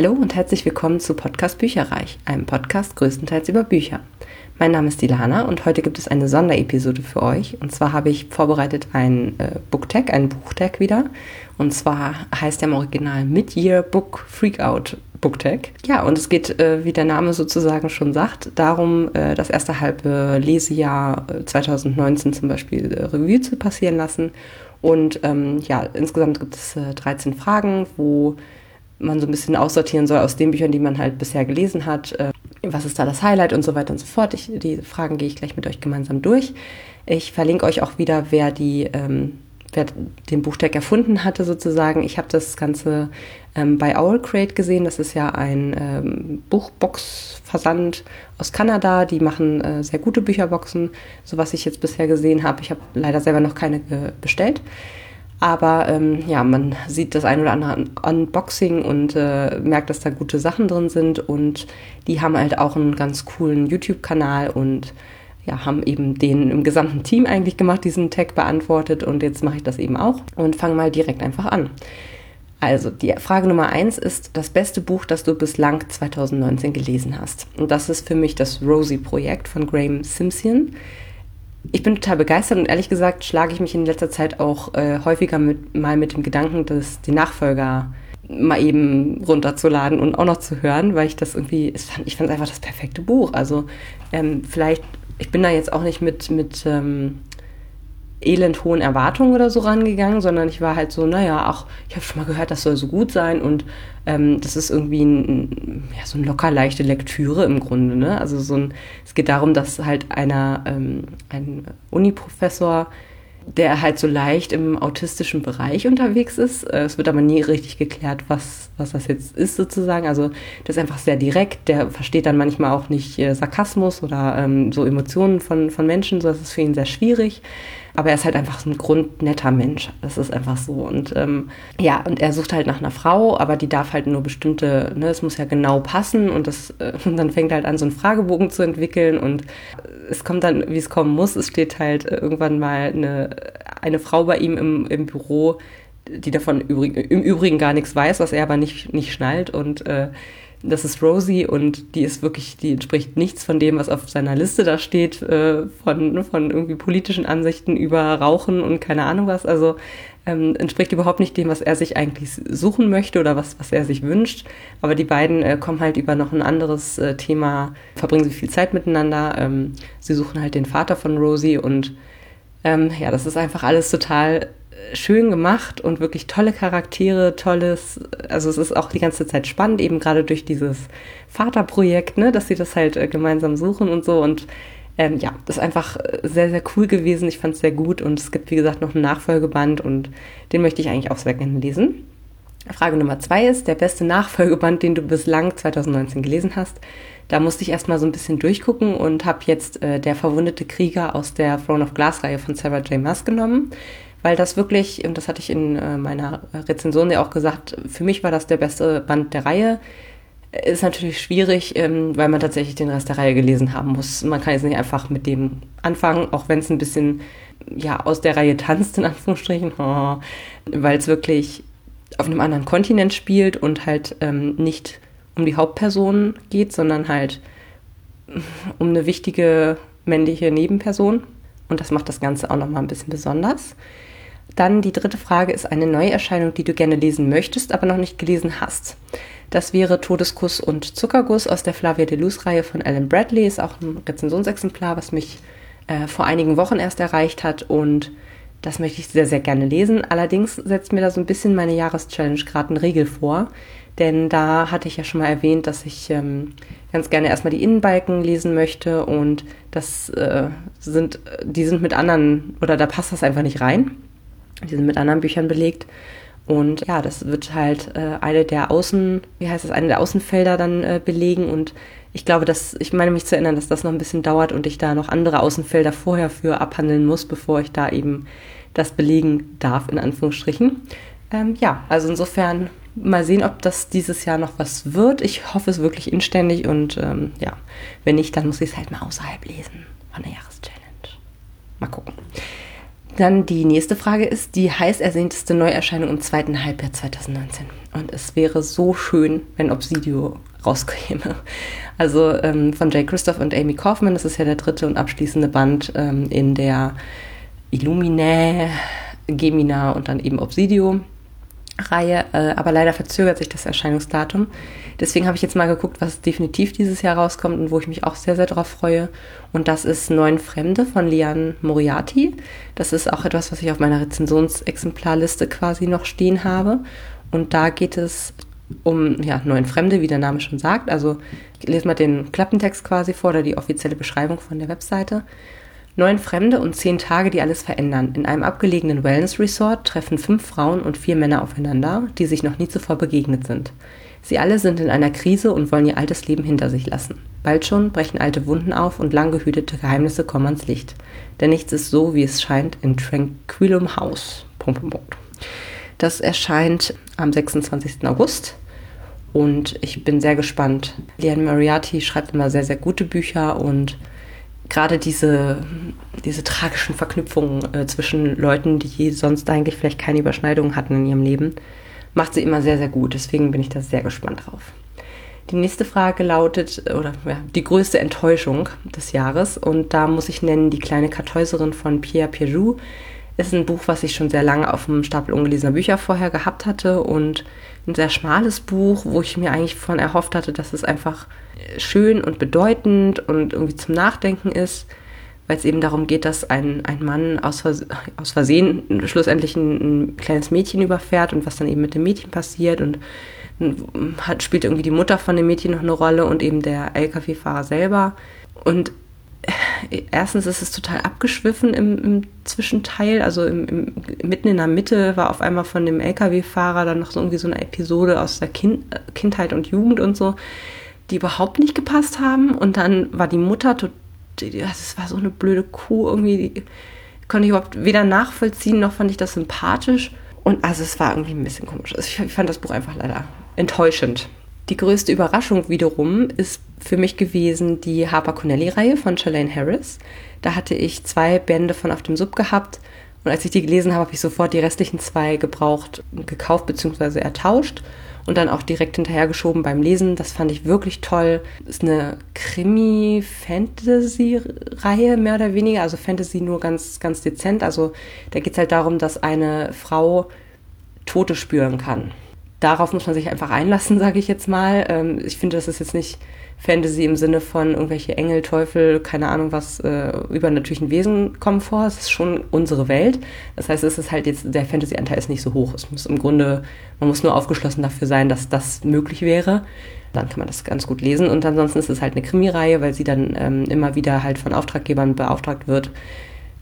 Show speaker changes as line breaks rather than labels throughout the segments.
Hallo und herzlich willkommen zu Podcast Bücherreich, einem Podcast größtenteils über Bücher. Mein Name ist Dilana und heute gibt es eine Sonderepisode für euch. Und zwar habe ich vorbereitet ein äh, Booktag, einen Buchtag wieder. Und zwar heißt der im Original Mid-Year Book Freakout Booktag. Ja, und es geht, äh, wie der Name sozusagen schon sagt, darum, äh, das erste halbe Lesejahr 2019 äh, zum Beispiel äh, Revue zu passieren lassen. Und ähm, ja, insgesamt gibt es 13 äh, Fragen, wo man so ein bisschen aussortieren soll aus den Büchern, die man halt bisher gelesen hat. Äh, was ist da das Highlight und so weiter und so fort. Ich, die Fragen gehe ich gleich mit euch gemeinsam durch. Ich verlinke euch auch wieder, wer die ähm, wer den Buchtag erfunden hatte sozusagen. Ich habe das Ganze ähm, bei Owlcrate gesehen. Das ist ja ein ähm, Buchbox-Versand aus Kanada. Die machen äh, sehr gute Bücherboxen, so was ich jetzt bisher gesehen habe. Ich habe leider selber noch keine bestellt. Aber ähm, ja, man sieht das ein oder andere Unboxing und äh, merkt, dass da gute Sachen drin sind. Und die haben halt auch einen ganz coolen YouTube-Kanal und ja, haben eben den im gesamten Team eigentlich gemacht, diesen Tag beantwortet. Und jetzt mache ich das eben auch und fange mal direkt einfach an. Also, die Frage Nummer eins ist das beste Buch, das du bislang 2019 gelesen hast. Und das ist für mich das Rosie-Projekt von Graham Simpson ich bin total begeistert und ehrlich gesagt schlage ich mich in letzter Zeit auch äh, häufiger mit, mal mit dem Gedanken, dass die Nachfolger mal eben runterzuladen und auch noch zu hören, weil ich das irgendwie, ich fand es einfach das perfekte Buch. Also ähm, vielleicht, ich bin da jetzt auch nicht mit, mit ähm, elend hohen Erwartungen oder so rangegangen, sondern ich war halt so, naja, ach, ich habe schon mal gehört, das soll so gut sein und ähm, das ist irgendwie ein, ja, so eine locker leichte Lektüre im Grunde. Ne? Also so ein, es geht darum, dass halt einer, ähm, ein Uniprofessor der halt so leicht im autistischen Bereich unterwegs ist. Äh, es wird aber nie richtig geklärt, was, was das jetzt ist sozusagen. Also das ist einfach sehr direkt. Der versteht dann manchmal auch nicht äh, Sarkasmus oder ähm, so Emotionen von, von Menschen. So, das ist für ihn sehr schwierig. Aber er ist halt einfach so ein grundnetter Mensch. Das ist einfach so. Und ähm, ja, und er sucht halt nach einer Frau, aber die darf halt nur bestimmte, ne, es muss ja genau passen und das, äh, und dann fängt er halt an, so einen Fragebogen zu entwickeln und es kommt dann, wie es kommen muss. Es steht halt irgendwann mal eine, eine Frau bei ihm im, im Büro, die davon übrig, im Übrigen gar nichts weiß, was er aber nicht, nicht schnallt und äh, das ist Rosie und die ist wirklich, die entspricht nichts von dem, was auf seiner Liste da steht, äh, von, von irgendwie politischen Ansichten über Rauchen und keine Ahnung was. Also ähm, entspricht überhaupt nicht dem, was er sich eigentlich suchen möchte oder was, was er sich wünscht. Aber die beiden äh, kommen halt über noch ein anderes äh, Thema, verbringen sie viel Zeit miteinander. Ähm, sie suchen halt den Vater von Rosie und ähm, ja, das ist einfach alles total schön gemacht und wirklich tolle Charaktere, tolles, also es ist auch die ganze Zeit spannend, eben gerade durch dieses Vaterprojekt, ne, dass sie das halt äh, gemeinsam suchen und so und ähm, ja, das ist einfach sehr, sehr cool gewesen. Ich fand es sehr gut und es gibt, wie gesagt, noch einen Nachfolgeband und den möchte ich eigentlich auch sehr gerne lesen. Frage Nummer zwei ist, der beste Nachfolgeband, den du bislang 2019 gelesen hast. Da musste ich erstmal so ein bisschen durchgucken und habe jetzt äh, Der verwundete Krieger aus der Throne of Glass-Reihe von Sarah J. Maas genommen weil das wirklich, und das hatte ich in äh, meiner Rezension ja auch gesagt, für mich war das der beste Band der Reihe. Ist natürlich schwierig, ähm, weil man tatsächlich den Rest der Reihe gelesen haben muss. Man kann jetzt nicht einfach mit dem anfangen, auch wenn es ein bisschen ja, aus der Reihe tanzt, in Anführungsstrichen, oh, weil es wirklich auf einem anderen Kontinent spielt und halt ähm, nicht um die Hauptperson geht, sondern halt um eine wichtige männliche Nebenperson. Und das macht das Ganze auch nochmal ein bisschen besonders. Dann die dritte Frage ist eine Neuerscheinung, die du gerne lesen möchtest, aber noch nicht gelesen hast. Das wäre Todeskuss und Zuckerguss aus der Flavia de Luz-Reihe von Alan Bradley. Ist auch ein Rezensionsexemplar, was mich äh, vor einigen Wochen erst erreicht hat und das möchte ich sehr, sehr gerne lesen. Allerdings setzt mir da so ein bisschen meine Jahreschallenge gerade eine Regel vor, denn da hatte ich ja schon mal erwähnt, dass ich ähm, ganz gerne erstmal die Innenbalken lesen möchte und das äh, sind, die sind mit anderen, oder da passt das einfach nicht rein. Die sind mit anderen Büchern belegt. Und ja, das wird halt äh, eine der Außen, wie heißt das, eine der Außenfelder dann äh, belegen. Und ich glaube, dass, ich meine mich zu erinnern, dass das noch ein bisschen dauert und ich da noch andere Außenfelder vorher für abhandeln muss, bevor ich da eben das belegen darf, in Anführungsstrichen. Ähm, ja, also insofern mal sehen, ob das dieses Jahr noch was wird. Ich hoffe es wirklich inständig und ähm, ja, wenn nicht, dann muss ich es halt mal außerhalb lesen von der Jahreschallenge. Mal gucken. Dann die nächste Frage ist die heiß ersehteste Neuerscheinung im zweiten Halbjahr 2019. Und es wäre so schön, wenn Obsidio rauskäme. Also ähm, von Jay Christoph und Amy Kaufman, das ist ja der dritte und abschließende Band ähm, in der Illuminae, Gemina und dann eben Obsidio Reihe, äh, aber leider verzögert sich das Erscheinungsdatum. Deswegen habe ich jetzt mal geguckt, was definitiv dieses Jahr rauskommt und wo ich mich auch sehr, sehr darauf freue. Und das ist Neun Fremde von Lian Moriarty. Das ist auch etwas, was ich auf meiner Rezensionsexemplarliste quasi noch stehen habe. Und da geht es um ja, Neun Fremde, wie der Name schon sagt. Also ich lese mal den Klappentext quasi vor oder die offizielle Beschreibung von der Webseite. Neun Fremde und zehn Tage, die alles verändern. In einem abgelegenen Wellness-Resort treffen fünf Frauen und vier Männer aufeinander, die sich noch nie zuvor begegnet sind. Sie alle sind in einer Krise und wollen ihr altes Leben hinter sich lassen. Bald schon brechen alte Wunden auf und lang gehütete Geheimnisse kommen ans Licht. Denn nichts ist so, wie es scheint, in Tranquillum House. Das erscheint am 26. August und ich bin sehr gespannt. Liane Moriarty schreibt immer sehr, sehr gute Bücher und gerade diese, diese tragischen Verknüpfungen äh, zwischen Leuten, die sonst eigentlich vielleicht keine Überschneidungen hatten in ihrem Leben, macht sie immer sehr, sehr gut. Deswegen bin ich da sehr gespannt drauf. Die nächste Frage lautet, oder ja, die größte Enttäuschung des Jahres. Und da muss ich nennen Die kleine Kartäuserin von Pierre Piaget. Ist ein Buch, was ich schon sehr lange auf dem Stapel ungelesener Bücher vorher gehabt hatte und ein sehr schmales Buch, wo ich mir eigentlich von erhofft hatte, dass es einfach schön und bedeutend und irgendwie zum Nachdenken ist, weil es eben darum geht, dass ein, ein Mann aus, Vers aus Versehen schlussendlich ein, ein, kleines Mädchen überfährt und was dann eben mit dem Mädchen passiert und hat, spielt irgendwie die Mutter von dem Mädchen noch eine Rolle und eben der Lkw-Fahrer selber. Und erstens ist es total abgeschwiffen im, im Zwischenteil, also im, im, mitten in der Mitte war auf einmal von dem LKW-Fahrer dann noch so irgendwie so eine Episode aus der kind, Kindheit und Jugend und so, die überhaupt nicht gepasst haben. Und dann war die Mutter, das war so eine blöde Kuh irgendwie, die konnte ich überhaupt weder nachvollziehen, noch fand ich das sympathisch. Und also es war irgendwie ein bisschen komisch. Also ich fand das Buch einfach leider enttäuschend. Die größte Überraschung wiederum ist für mich gewesen die Harper Connelly-Reihe von Shalane Harris. Da hatte ich zwei Bände von Auf dem Sub gehabt und als ich die gelesen habe, habe ich sofort die restlichen zwei gebraucht, gekauft bzw. ertauscht und dann auch direkt hinterhergeschoben beim Lesen. Das fand ich wirklich toll. Ist eine Krimi-Fantasy-Reihe, mehr oder weniger. Also Fantasy nur ganz, ganz dezent. Also da geht es halt darum, dass eine Frau Tote spüren kann darauf muss man sich einfach einlassen, sage ich jetzt mal. Ähm, ich finde, das ist jetzt nicht Fantasy im Sinne von irgendwelche Engel, Teufel, keine Ahnung was, äh, übernatürlichen Wesen kommen vor. Es ist schon unsere Welt. Das heißt, es ist halt jetzt, der Fantasy-Anteil ist nicht so hoch. Es muss im Grunde, man muss nur aufgeschlossen dafür sein, dass das möglich wäre. Dann kann man das ganz gut lesen. Und ansonsten ist es halt eine Krimireihe, weil sie dann ähm, immer wieder halt von Auftraggebern beauftragt wird,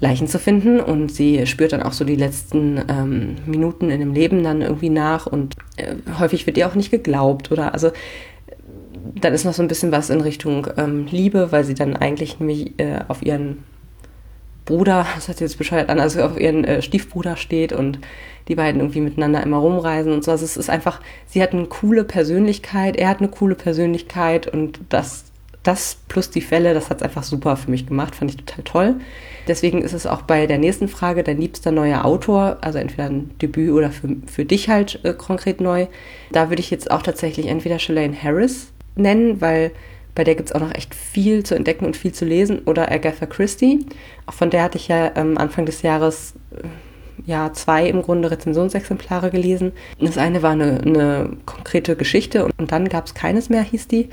Leichen zu finden und sie spürt dann auch so die letzten ähm, Minuten in dem Leben dann irgendwie nach und äh, häufig wird ihr auch nicht geglaubt oder also dann ist noch so ein bisschen was in Richtung ähm, Liebe, weil sie dann eigentlich nämlich äh, auf ihren Bruder, das hat sie jetzt bescheuert an, also auf ihren äh, Stiefbruder steht und die beiden irgendwie miteinander immer rumreisen und so. Also es ist einfach, sie hat eine coole Persönlichkeit, er hat eine coole Persönlichkeit und das das plus die Fälle, das hat es einfach super für mich gemacht, fand ich total toll. Deswegen ist es auch bei der nächsten Frage dein liebster neuer Autor, also entweder ein Debüt oder für, für dich halt äh, konkret neu. Da würde ich jetzt auch tatsächlich entweder Shalane Harris nennen, weil bei der gibt es auch noch echt viel zu entdecken und viel zu lesen, oder Agatha Christie. Auch von der hatte ich ja ähm, Anfang des Jahres äh, ja zwei im Grunde Rezensionsexemplare gelesen. Das eine war eine, eine konkrete Geschichte und, und dann gab es keines mehr, hieß die.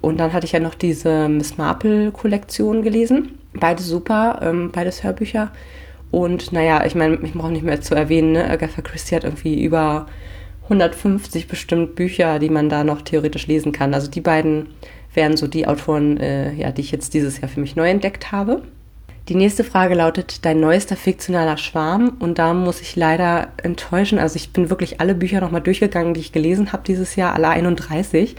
Und dann hatte ich ja noch diese Miss Marple-Kollektion gelesen. Beide super, ähm, beides Hörbücher. Und naja, ich meine, ich brauche nicht mehr zu erwähnen, ne? Agatha Christie hat irgendwie über 150 bestimmt Bücher, die man da noch theoretisch lesen kann. Also die beiden wären so die Autoren, äh, ja, die ich jetzt dieses Jahr für mich neu entdeckt habe. Die nächste Frage lautet, dein neuester fiktionaler Schwarm? Und da muss ich leider enttäuschen. Also ich bin wirklich alle Bücher nochmal durchgegangen, die ich gelesen habe dieses Jahr, alle 31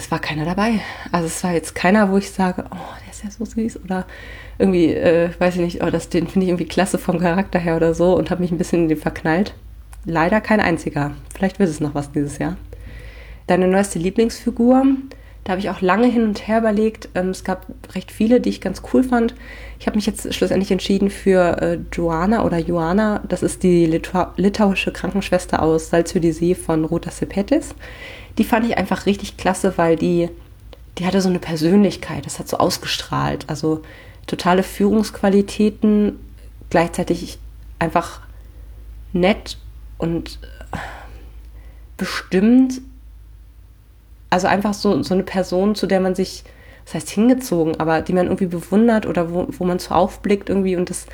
es war keiner dabei. Also es war jetzt keiner, wo ich sage, oh, der ist ja so süß oder irgendwie, äh, weiß ich nicht, oh, das, den finde ich irgendwie klasse vom Charakter her oder so und habe mich ein bisschen in den verknallt. Leider kein einziger. Vielleicht wird es noch was dieses Jahr. Deine neueste Lieblingsfigur? Da habe ich auch lange hin und her überlegt. Ähm, es gab recht viele, die ich ganz cool fand. Ich habe mich jetzt schlussendlich entschieden für äh, Joanna oder Joanna. Das ist die Litau litauische Krankenschwester aus Salzhütte von Ruta Sepetis. Die fand ich einfach richtig klasse, weil die, die hatte so eine Persönlichkeit. Das hat so ausgestrahlt. Also totale Führungsqualitäten, gleichzeitig einfach nett und bestimmt also einfach so, so eine Person, zu der man sich, das heißt hingezogen, aber die man irgendwie bewundert oder wo, wo man so aufblickt irgendwie und das,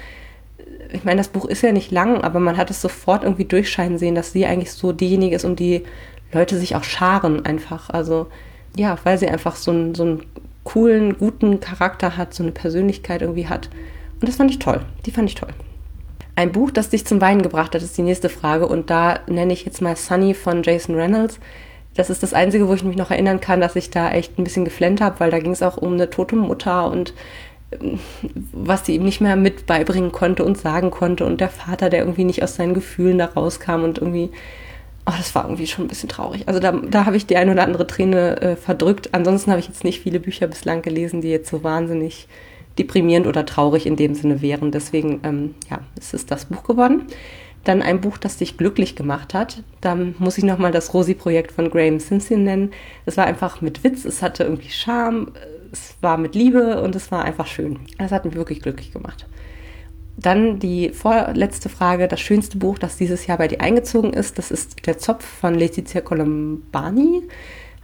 ich meine, das Buch ist ja nicht lang, aber man hat es sofort irgendwie durchscheinen sehen, dass sie eigentlich so diejenige ist, um die Leute sich auch scharen einfach. Also ja, weil sie einfach so einen, so einen coolen, guten Charakter hat, so eine Persönlichkeit irgendwie hat. Und das fand ich toll. Die fand ich toll. Ein Buch, das dich zum Weinen gebracht hat, ist die nächste Frage. Und da nenne ich jetzt mal Sunny von Jason Reynolds. Das ist das Einzige, wo ich mich noch erinnern kann, dass ich da echt ein bisschen geflennt habe, weil da ging es auch um eine tote Mutter und ähm, was sie ihm nicht mehr mit beibringen konnte und sagen konnte und der Vater, der irgendwie nicht aus seinen Gefühlen da rauskam und irgendwie, oh, das war irgendwie schon ein bisschen traurig. Also da, da habe ich die ein oder andere Träne äh, verdrückt. Ansonsten habe ich jetzt nicht viele Bücher bislang gelesen, die jetzt so wahnsinnig deprimierend oder traurig in dem Sinne wären. Deswegen, ähm, ja, es ist das Buch geworden. Dann ein Buch, das dich glücklich gemacht hat. Da muss ich nochmal das Rosi-Projekt von Graham Simpson nennen. Es war einfach mit Witz, es hatte irgendwie Charme, es war mit Liebe und es war einfach schön. Das hat mich wirklich glücklich gemacht. Dann die vorletzte Frage, das schönste Buch, das dieses Jahr bei dir eingezogen ist, das ist Der Zopf von Letizia Colombani.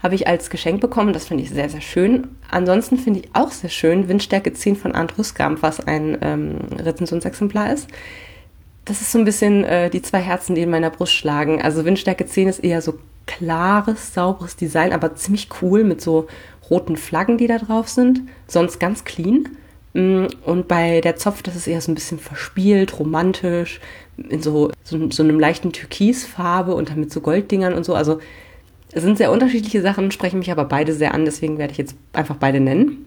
Habe ich als Geschenk bekommen, das finde ich sehr, sehr schön. Ansonsten finde ich auch sehr schön Windstärke 10 von Arndt Rüskamp, was ein ähm, Rezensionsexemplar ist das ist so ein bisschen äh, die zwei Herzen, die in meiner Brust schlagen. Also Windstärke 10 ist eher so klares, sauberes Design, aber ziemlich cool mit so roten Flaggen, die da drauf sind. Sonst ganz clean. Mm, und bei der Zopf, das ist eher so ein bisschen verspielt, romantisch, in so, so, so einem leichten Türkisfarbe und dann mit so Golddingern und so. Also es sind sehr unterschiedliche Sachen, sprechen mich aber beide sehr an, deswegen werde ich jetzt einfach beide nennen.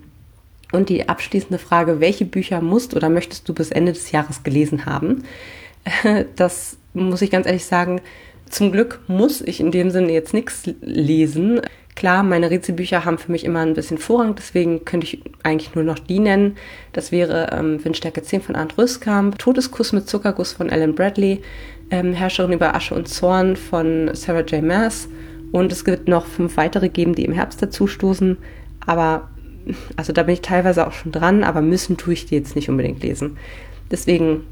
Und die abschließende Frage, welche Bücher musst oder möchtest du bis Ende des Jahres gelesen haben? das muss ich ganz ehrlich sagen, zum Glück muss ich in dem Sinne jetzt nichts lesen. Klar, meine Rätselbücher haben für mich immer ein bisschen Vorrang, deswegen könnte ich eigentlich nur noch die nennen. Das wäre ähm, Windstärke 10 von Arndt Rüskamp, Todeskuss mit Zuckerguss von Ellen Bradley, ähm, Herrscherin über Asche und Zorn von Sarah J. Maas und es wird noch fünf weitere geben, die im Herbst dazustoßen. Aber, also da bin ich teilweise auch schon dran, aber müssen tue ich die jetzt nicht unbedingt lesen. Deswegen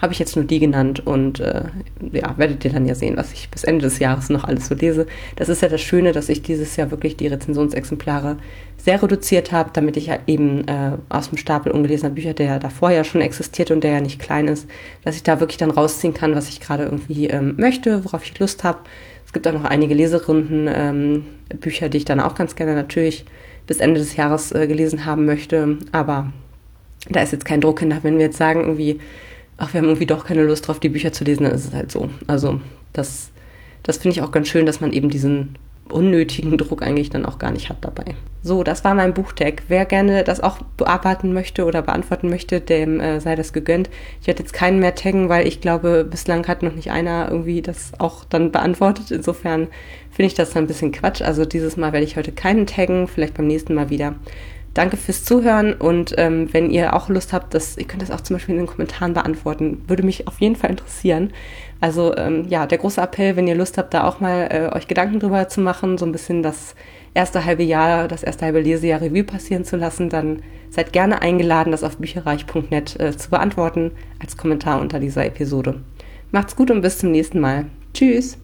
habe ich jetzt nur die genannt und äh, ja, werdet ihr dann ja sehen, was ich bis Ende des Jahres noch alles so lese. Das ist ja das Schöne, dass ich dieses Jahr wirklich die Rezensionsexemplare sehr reduziert habe, damit ich ja eben äh, aus dem Stapel ungelesener Bücher, der davor ja schon existiert und der ja nicht klein ist, dass ich da wirklich dann rausziehen kann, was ich gerade irgendwie ähm, möchte, worauf ich Lust habe. Es gibt auch noch einige Leserunden, ähm, Bücher, die ich dann auch ganz gerne natürlich bis Ende des Jahres äh, gelesen haben möchte, aber da ist jetzt kein Druck hinter, wenn wir jetzt sagen, irgendwie ach, wir haben irgendwie doch keine Lust drauf, die Bücher zu lesen, dann ist es halt so. Also das, das finde ich auch ganz schön, dass man eben diesen unnötigen Druck eigentlich dann auch gar nicht hat dabei. So, das war mein Buchtag. Wer gerne das auch bearbeiten möchte oder beantworten möchte, dem äh, sei das gegönnt. Ich werde jetzt keinen mehr taggen, weil ich glaube, bislang hat noch nicht einer irgendwie das auch dann beantwortet. Insofern finde ich das dann ein bisschen Quatsch. Also dieses Mal werde ich heute keinen taggen, vielleicht beim nächsten Mal wieder. Danke fürs Zuhören und ähm, wenn ihr auch Lust habt, dass, ihr könnt das auch zum Beispiel in den Kommentaren beantworten. Würde mich auf jeden Fall interessieren. Also ähm, ja, der große Appell, wenn ihr Lust habt, da auch mal äh, euch Gedanken drüber zu machen, so ein bisschen das erste halbe Jahr, das erste halbe Lesejahr Revue passieren zu lassen, dann seid gerne eingeladen, das auf bücherreich.net äh, zu beantworten als Kommentar unter dieser Episode. Macht's gut und bis zum nächsten Mal. Tschüss!